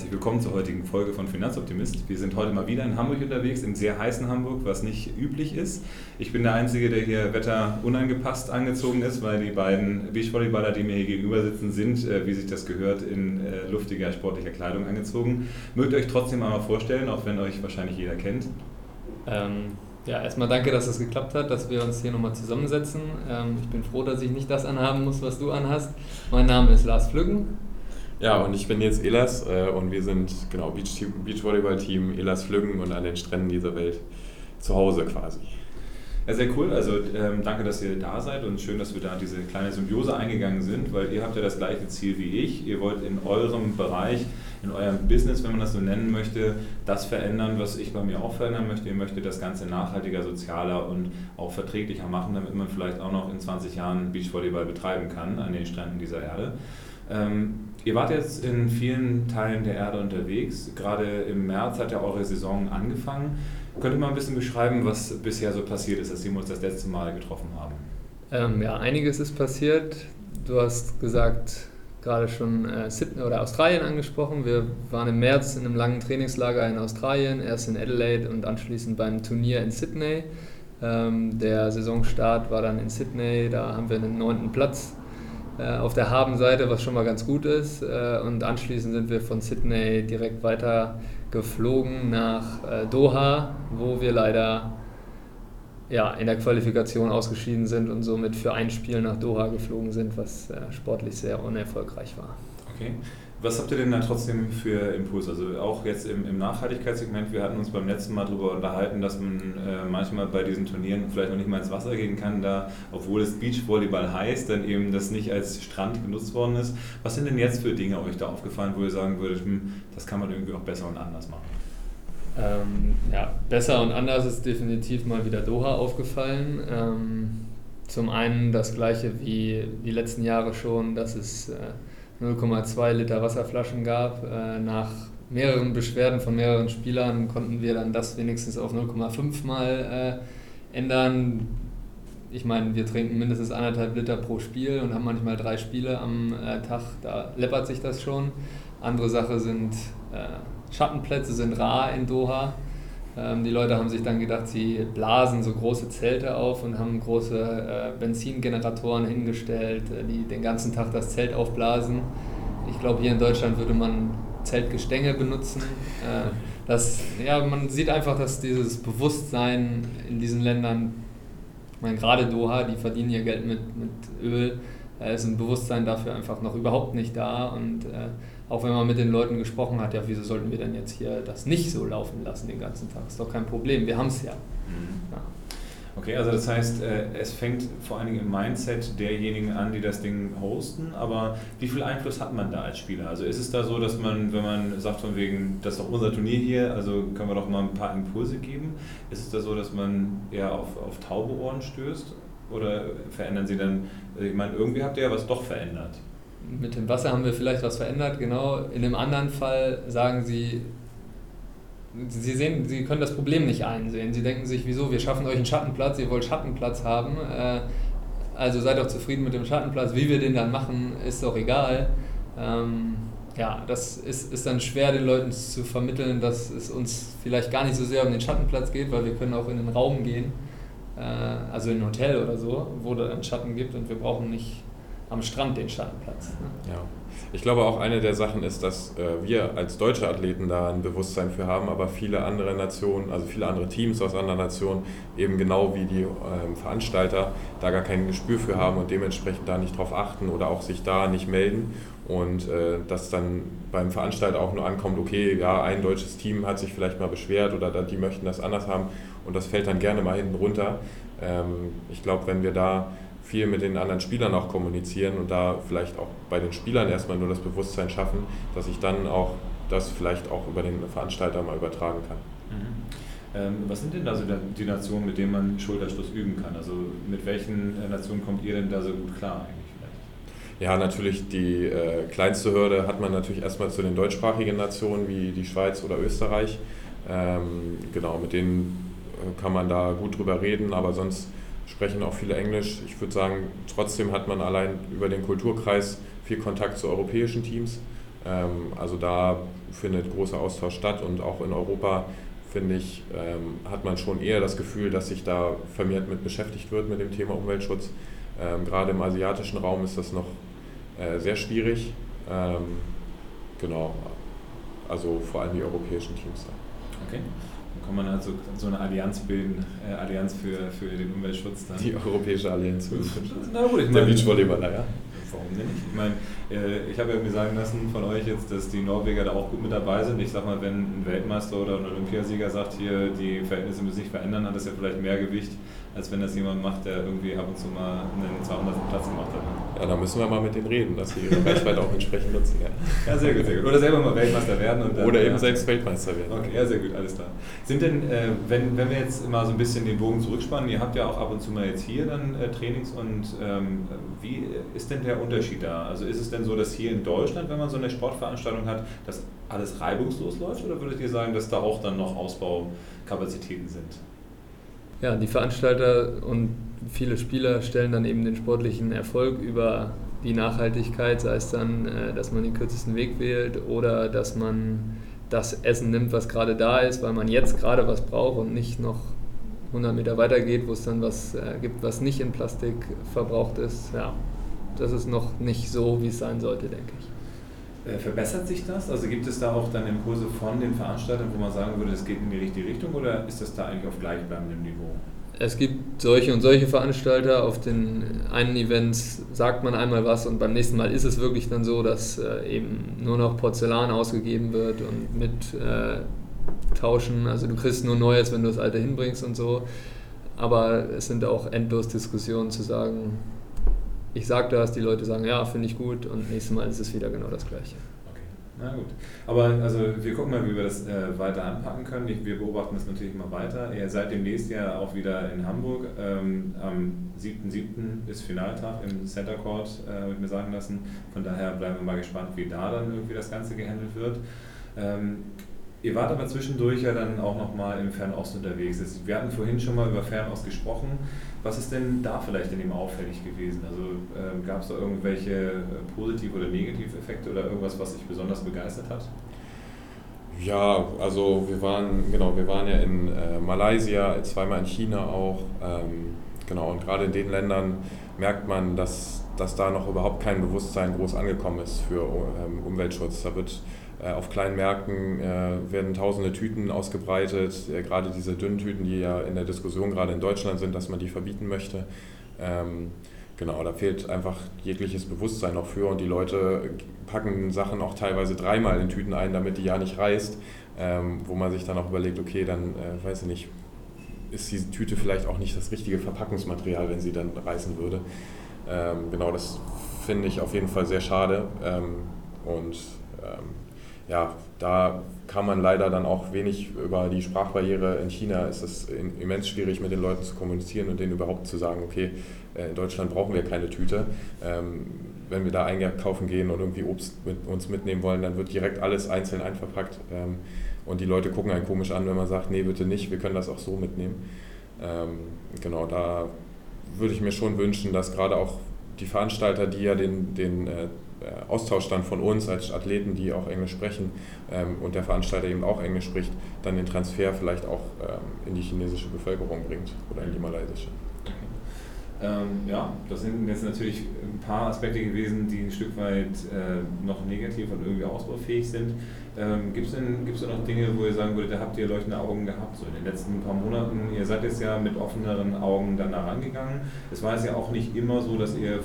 Herzlich willkommen zur heutigen Folge von Finanzoptimist. Wir sind heute mal wieder in Hamburg unterwegs, im sehr heißen Hamburg, was nicht üblich ist. Ich bin der Einzige, der hier wetterunangepasst angezogen ist, weil die beiden Beachvolleyballer, die mir hier gegenüber sitzen, sind, äh, wie sich das gehört, in äh, luftiger sportlicher Kleidung angezogen. Mögt ihr euch trotzdem einmal vorstellen, auch wenn euch wahrscheinlich jeder kennt? Ähm, ja, erstmal danke, dass es geklappt hat, dass wir uns hier nochmal zusammensetzen. Ähm, ich bin froh, dass ich nicht das anhaben muss, was du anhast. Mein Name ist Lars Flüggen. Ja, und ich bin jetzt Elas äh, und wir sind genau Beach Beachvolleyball-Team Elas Flüggen und an den Stränden dieser Welt zu Hause quasi. Ja, sehr cool. Also ähm, danke, dass ihr da seid und schön, dass wir da diese kleine Symbiose eingegangen sind, weil ihr habt ja das gleiche Ziel wie ich. Ihr wollt in eurem Bereich, in eurem Business, wenn man das so nennen möchte, das verändern, was ich bei mir auch verändern möchte. Ihr möchtet das Ganze nachhaltiger, sozialer und auch verträglicher machen, damit man vielleicht auch noch in 20 Jahren Beachvolleyball betreiben kann an den Stränden dieser Erde. Ähm, ihr wart jetzt in vielen Teilen der Erde unterwegs. Gerade im März hat ja eure Saison angefangen. Könnt ihr mal ein bisschen beschreiben, was bisher so passiert ist, als wir uns das letzte Mal getroffen haben? Ähm, ja, einiges ist passiert. Du hast gesagt, gerade schon äh, Sydney oder Australien angesprochen. Wir waren im März in einem langen Trainingslager in Australien, erst in Adelaide und anschließend beim Turnier in Sydney. Ähm, der Saisonstart war dann in Sydney, da haben wir einen neunten Platz auf der Habenseite, was schon mal ganz gut ist. Äh, und anschließend sind wir von Sydney direkt weiter geflogen nach äh, Doha, wo wir leider ja, in der Qualifikation ausgeschieden sind und somit für ein Spiel nach Doha geflogen sind, was sportlich sehr unerfolgreich war. Okay. Was habt ihr denn da trotzdem für Impulse? Also auch jetzt im, im Nachhaltigkeitssegment, wir hatten uns beim letzten Mal darüber unterhalten, dass man äh, manchmal bei diesen Turnieren vielleicht noch nicht mal ins Wasser gehen kann, da, obwohl es Beachvolleyball heißt, dann eben das nicht als Strand genutzt worden ist. Was sind denn jetzt für Dinge euch da aufgefallen, wo ihr sagen würdet, hm, das kann man irgendwie auch besser und anders machen? Ähm, ja, besser und anders ist definitiv mal wieder Doha aufgefallen. Ähm, zum einen das gleiche wie die letzten Jahre schon, dass es äh, 0,2 Liter Wasserflaschen gab. Äh, nach mehreren Beschwerden von mehreren Spielern konnten wir dann das wenigstens auf 0,5 mal äh, ändern. Ich meine, wir trinken mindestens anderthalb Liter pro Spiel und haben manchmal drei Spiele am äh, Tag. Da läppert sich das schon. Andere Sache sind Schattenplätze sind rar in Doha. Ähm, die Leute haben sich dann gedacht, sie blasen so große Zelte auf und haben große äh, Benzingeneratoren hingestellt, äh, die den ganzen Tag das Zelt aufblasen. Ich glaube, hier in Deutschland würde man Zeltgestänge benutzen. Äh, das, ja, man sieht einfach, dass dieses Bewusstsein in diesen Ländern, ich meine, gerade Doha, die verdienen ihr Geld mit, mit Öl, ist ein Bewusstsein dafür einfach noch überhaupt nicht da und auch wenn man mit den Leuten gesprochen hat, ja, wieso sollten wir denn jetzt hier das nicht so laufen lassen den ganzen Tag? Ist doch kein Problem, wir haben es ja. Mhm. ja. Okay, also das heißt, äh, es fängt vor allen Dingen im Mindset derjenigen an, die das Ding hosten, aber wie viel Einfluss hat man da als Spieler? Also ist es da so, dass man, wenn man sagt von wegen, das ist doch unser Turnier hier, also können wir doch mal ein paar Impulse geben, ist es da so, dass man eher auf, auf taube Ohren stößt oder verändern sie dann, ich meine, irgendwie habt ihr ja was doch verändert mit dem Wasser haben wir vielleicht was verändert, genau. In einem anderen Fall sagen sie, sie sehen, sie können das Problem nicht einsehen. Sie denken sich, wieso, wir schaffen euch einen Schattenplatz, ihr wollt Schattenplatz haben, äh, also seid doch zufrieden mit dem Schattenplatz. Wie wir den dann machen, ist doch egal. Ähm, ja, das ist, ist dann schwer den Leuten zu vermitteln, dass es uns vielleicht gar nicht so sehr um den Schattenplatz geht, weil wir können auch in den Raum gehen, äh, also in ein Hotel oder so, wo da einen Schatten gibt und wir brauchen nicht am Strand den Schattenplatz. Ne? Ja. Ich glaube auch eine der Sachen ist, dass äh, wir als deutsche Athleten da ein Bewusstsein für haben, aber viele andere Nationen, also viele andere Teams aus anderen Nationen, eben genau wie die äh, Veranstalter, da gar kein Gespür für haben und dementsprechend da nicht drauf achten oder auch sich da nicht melden. Und äh, dass dann beim Veranstalter auch nur ankommt, okay, ja, ein deutsches Team hat sich vielleicht mal beschwert oder die möchten das anders haben und das fällt dann gerne mal hinten runter. Ähm, ich glaube, wenn wir da viel mit den anderen Spielern auch kommunizieren und da vielleicht auch bei den Spielern erstmal nur das Bewusstsein schaffen, dass ich dann auch das vielleicht auch über den Veranstalter mal übertragen kann. Mhm. Ähm, was sind denn da so die Nationen, mit denen man Schulterschluss üben kann? Also mit welchen äh, Nationen kommt ihr denn da so gut klar eigentlich? Ja, natürlich die äh, kleinste Hürde hat man natürlich erstmal zu den deutschsprachigen Nationen wie die Schweiz oder Österreich. Ähm, genau, mit denen äh, kann man da gut drüber reden, aber sonst sprechen auch viele Englisch. Ich würde sagen, trotzdem hat man allein über den Kulturkreis viel Kontakt zu europäischen Teams. Ähm, also da findet großer Austausch statt und auch in Europa finde ich, ähm, hat man schon eher das Gefühl, dass sich da vermehrt mit beschäftigt wird mit dem Thema Umweltschutz. Ähm, gerade im asiatischen Raum ist das noch äh, sehr schwierig. Genau, also vor allem die europäischen Teams da. Okay. Kann man also so eine Allianz bilden, äh, Allianz für, für den Umweltschutz. Dann. Die Europäische Allianz für Na gut, ich der Beachvolleyballer, ja. Warum denn nicht? Ich meine, äh, ich habe ja mir sagen lassen von euch jetzt, dass die Norweger da auch gut mit dabei sind. Ich sag mal, wenn ein Weltmeister oder ein Olympiasieger sagt, hier die Verhältnisse müssen sich verändern, hat das ja vielleicht mehr Gewicht, als wenn das jemand macht, der irgendwie ab und zu mal einen 200. Platz gemacht hat. Ne? Ja, da müssen wir mal mit denen reden, dass sie ihre Reichweite auch entsprechend nutzen. Ja. ja, sehr gut, sehr gut. Oder selber mal Weltmeister werden. Und dann, Oder eben ja. selbst Weltmeister werden. Okay, ja, sehr gut, alles klar. Sind denn, äh, wenn, wenn wir jetzt mal so ein bisschen den Bogen zurückspannen, ihr habt ja auch ab und zu mal jetzt hier dann äh, Trainings und ähm, wie ist denn der Unterschied da? Also ist es denn so, dass hier in Deutschland, wenn man so eine Sportveranstaltung hat, dass alles reibungslos läuft oder würdet ihr sagen, dass da auch dann noch Ausbaukapazitäten sind? Ja, die Veranstalter und viele Spieler stellen dann eben den sportlichen Erfolg über die Nachhaltigkeit, sei es dann, äh, dass man den kürzesten Weg wählt oder dass man das Essen nimmt, was gerade da ist, weil man jetzt gerade was braucht und nicht noch 100 Meter weiter geht, wo es dann was äh, gibt, was nicht in Plastik verbraucht ist. Ja, das ist noch nicht so, wie es sein sollte, denke ich. Äh, verbessert sich das? Also gibt es da auch dann Impulse von den Veranstaltern, wo man sagen würde, es geht in die richtige Richtung oder ist das da eigentlich auf gleichbleibendem Niveau? Es gibt solche und solche Veranstalter. Auf den einen Events sagt man einmal was und beim nächsten Mal ist es wirklich dann so, dass äh, eben nur noch Porzellan ausgegeben wird und mit äh, Tauschen. Also du kriegst nur Neues, wenn du das Alte hinbringst und so. Aber es sind auch endlos Diskussionen zu sagen, ich sage das, die Leute sagen, ja, finde ich gut und nächstes Mal ist es wieder genau das Gleiche. Okay, na gut. Aber also wir gucken mal, wie wir das äh, weiter anpacken können. wir beobachten das natürlich immer weiter. Ihr seid demnächst ja auch wieder in Hamburg. Ähm, am 7.7. ist Finaltag im Center Court, äh, habe ich mir sagen lassen. Von daher bleiben wir mal gespannt, wie da dann irgendwie das Ganze gehandelt wird. Ähm, Ihr wart aber zwischendurch ja dann auch nochmal im Fernost unterwegs. Wir hatten vorhin schon mal über Fernost gesprochen. Was ist denn da vielleicht in dem auffällig gewesen? Also ähm, gab es da irgendwelche äh, positive oder negative Effekte oder irgendwas, was sich besonders begeistert hat? Ja, also wir waren, genau, wir waren ja in äh, Malaysia, zweimal in China auch. Ähm, genau, und gerade in den Ländern merkt man, dass, dass da noch überhaupt kein Bewusstsein groß angekommen ist für ähm, Umweltschutz. Da wird auf kleinen Märkten äh, werden tausende Tüten ausgebreitet, äh, gerade diese dünnen Tüten, die ja in der Diskussion gerade in Deutschland sind, dass man die verbieten möchte. Ähm, genau, da fehlt einfach jegliches Bewusstsein noch für und die Leute packen Sachen auch teilweise dreimal in Tüten ein, damit die ja nicht reißt, ähm, wo man sich dann auch überlegt, okay, dann weiß ich nicht, ist diese Tüte vielleicht auch nicht das richtige Verpackungsmaterial, wenn sie dann reißen würde. Ähm, genau, das finde ich auf jeden Fall sehr schade und ja, da kann man leider dann auch wenig über die Sprachbarriere. In China ist es immens schwierig, mit den Leuten zu kommunizieren und denen überhaupt zu sagen, okay, äh, in Deutschland brauchen wir keine Tüte. Ähm, wenn wir da einkaufen gehen und irgendwie Obst mit uns mitnehmen wollen, dann wird direkt alles einzeln einverpackt. Ähm, und die Leute gucken einen komisch an, wenn man sagt, nee, bitte nicht, wir können das auch so mitnehmen. Ähm, genau, da würde ich mir schon wünschen, dass gerade auch die Veranstalter, die ja den, den äh, Austausch dann von uns als Athleten, die auch Englisch sprechen ähm, und der Veranstalter eben auch Englisch spricht, dann den Transfer vielleicht auch ähm, in die chinesische Bevölkerung bringt oder in die malaysische. Ähm, ja, das sind jetzt natürlich ein paar Aspekte gewesen, die ein Stück weit äh, noch negativ und irgendwie ausbaufähig sind. Ähm, Gibt es denn, gibt's denn noch Dinge, wo ihr sagen würdet, da habt ihr leuchtende Augen gehabt, so in den letzten paar Monaten? Ihr seid jetzt ja mit offeneren Augen dann da rangegangen. Es war jetzt ja auch nicht immer so, dass ihr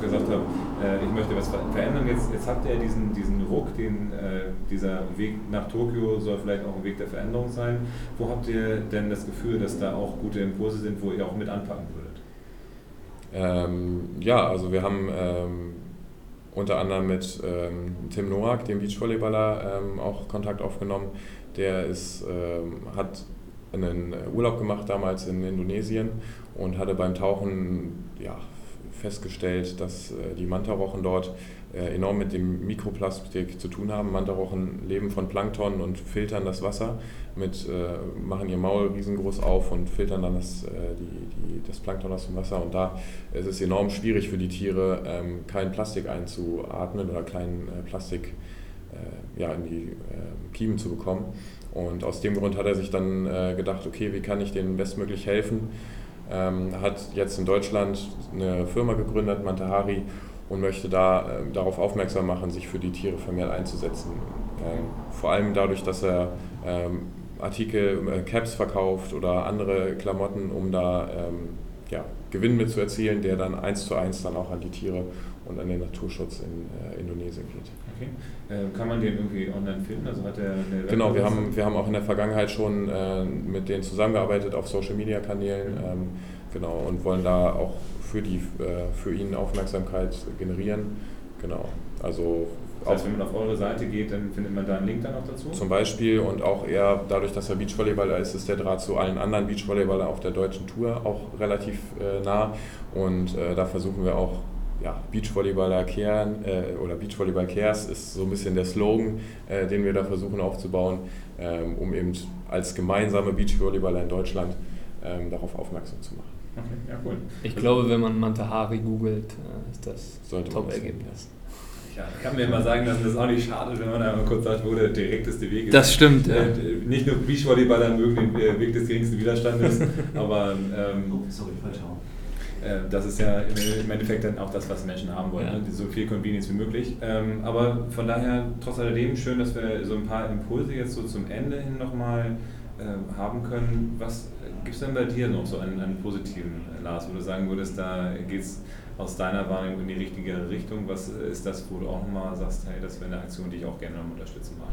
gesagt habt, äh, ich möchte was verändern. Jetzt, jetzt habt ihr diesen, diesen Ruck, den, äh, dieser Weg nach Tokio soll vielleicht auch ein Weg der Veränderung sein. Wo habt ihr denn das Gefühl, dass da auch gute Impulse sind, wo ihr auch mit anpacken würdet? Ähm, ja, also wir haben ähm, unter anderem mit ähm, Tim Noack, dem Beachvolleyballer, ähm, auch Kontakt aufgenommen. Der ist, ähm, hat einen Urlaub gemacht damals in Indonesien und hatte beim Tauchen ja, festgestellt, dass äh, die Mantarochen dort enorm mit dem Mikroplastik zu tun haben. Mantarochen leben von Plankton und filtern das Wasser, mit, äh, machen ihr Maul riesengroß auf und filtern dann das, die, die, das Plankton aus dem Wasser. Und da ist es enorm schwierig für die Tiere, ähm, kein Plastik einzuatmen oder kein Plastik äh, ja, in die äh, Kiemen zu bekommen. Und aus dem Grund hat er sich dann äh, gedacht, okay, wie kann ich denen bestmöglich helfen? Ähm, hat jetzt in Deutschland eine Firma gegründet, Mantahari, und möchte da äh, darauf aufmerksam machen, sich für die Tiere vermehrt einzusetzen. Äh, vor allem dadurch, dass er ähm, Artikel, äh, Caps verkauft oder andere Klamotten, um da ähm, ja, Gewinn mit zu erzielen, der dann eins zu eins dann auch an die Tiere und an den Naturschutz in äh, Indonesien geht. Okay. Äh, kann man den irgendwie online finden? Also hat er eine genau, wir haben, wir haben auch in der Vergangenheit schon äh, mit denen zusammengearbeitet auf Social Media Kanälen. Mhm. Ähm, genau, und wollen da auch für, die, äh, für ihn Aufmerksamkeit generieren. Genau. Also das heißt, wenn man auf eure Seite geht, dann findet man da einen Link dann auch dazu? Zum Beispiel und auch eher dadurch, dass er Beachvolleyballer ist, ist der Draht zu allen anderen Beachvolleyballern auf der deutschen Tour auch relativ äh, nah. Und äh, da versuchen wir auch ja, Beachvolleyballer kehren äh, oder Beachvolleyball cares ist so ein bisschen der Slogan, äh, den wir da versuchen aufzubauen, ähm, um eben als gemeinsame Beachvolleyballer in Deutschland ähm, darauf aufmerksam zu machen. Okay, ja, cool. Ich glaube, wenn man Mantahari googelt, äh, ist das Top-Ergebnis. Ja, ich kann mir immer sagen lassen, das auch nicht schade, wenn man einmal kurz sagt, wo der direkteste Weg ist. Das stimmt, ja. Äh, nicht nur Beachvolleyballer mögen den Weg des geringsten Widerstandes, aber ähm, oh, sorry, falsch äh, das ist ja im Endeffekt dann auch das, was Menschen haben wollen, ja. ne? so viel Convenience wie möglich. Ähm, aber von daher, trotz alledem, schön, dass wir so ein paar Impulse jetzt so zum Ende hin nochmal äh, haben können. Was gibt es denn bei dir noch so einen, einen positiven, Lars, wo du sagen würdest, da geht es aus deiner Wahrnehmung in die richtige Richtung? Was ist das, wo du auch nochmal sagst, hey, das wäre eine Aktion, die ich auch gerne unterstützen mag?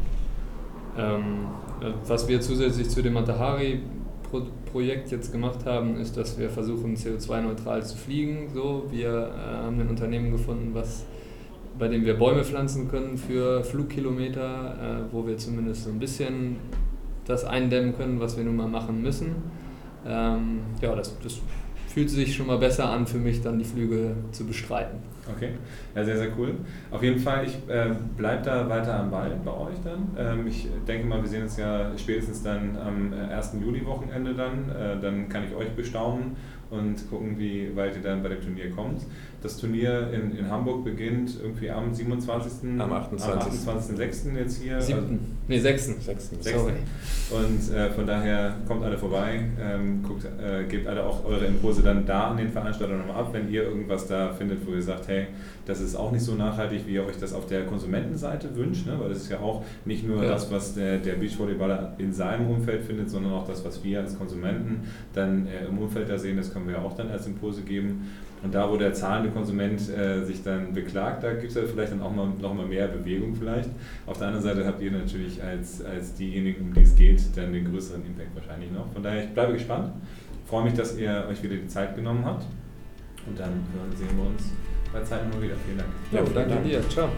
Ähm, was wir zusätzlich zu dem Matahari Projekt jetzt gemacht haben, ist, dass wir versuchen, CO2-neutral zu fliegen. So, wir äh, haben ein Unternehmen gefunden, was, bei dem wir Bäume pflanzen können für Flugkilometer, äh, wo wir zumindest so ein bisschen das eindämmen können, was wir nun mal machen müssen. Ähm, ja, das, das fühlt sich schon mal besser an für mich, dann die Flüge zu bestreiten. Okay, ja, sehr, sehr cool. Auf jeden Fall, ich äh, bleibe da weiter am Ball bei euch dann. Ähm, ich denke mal, wir sehen uns ja spätestens dann am 1. Äh, Juli-Wochenende dann. Äh, dann kann ich euch bestaunen und gucken, wie weit ihr dann bei dem Turnier kommt. Das Turnier in, in Hamburg beginnt irgendwie am 27. Am 28. Am 28.06. jetzt hier. 7. Also, nee, 6. 6. Sorry. Und äh, von daher kommt alle vorbei, ähm, guckt, äh, gebt alle auch eure Impulse dann da an den Veranstalter nochmal ab, wenn ihr irgendwas da findet, wo ihr sagt, hey, das ist auch nicht so nachhaltig, wie ihr euch das auf der Konsumentenseite wünscht, ne? weil das ist ja auch nicht nur ja. das, was der, der Beachvolleyballer in seinem Umfeld findet, sondern auch das, was wir als Konsumenten dann äh, im Umfeld da sehen, das können wir ja auch dann als Impulse geben. Und da, wo der zahlende Konsument äh, sich dann beklagt, da gibt es ja vielleicht dann auch mal, noch mal mehr Bewegung vielleicht. Auf der anderen Seite habt ihr natürlich als, als diejenigen, um die es geht, dann den größeren Impact wahrscheinlich noch. Von daher, ich bleibe gespannt. Freue mich, dass ihr euch wieder die Zeit genommen habt. Und dann sehen wir uns bei Zeit mal wieder. Vielen Dank. Ja, danke Dank. dir. Ciao.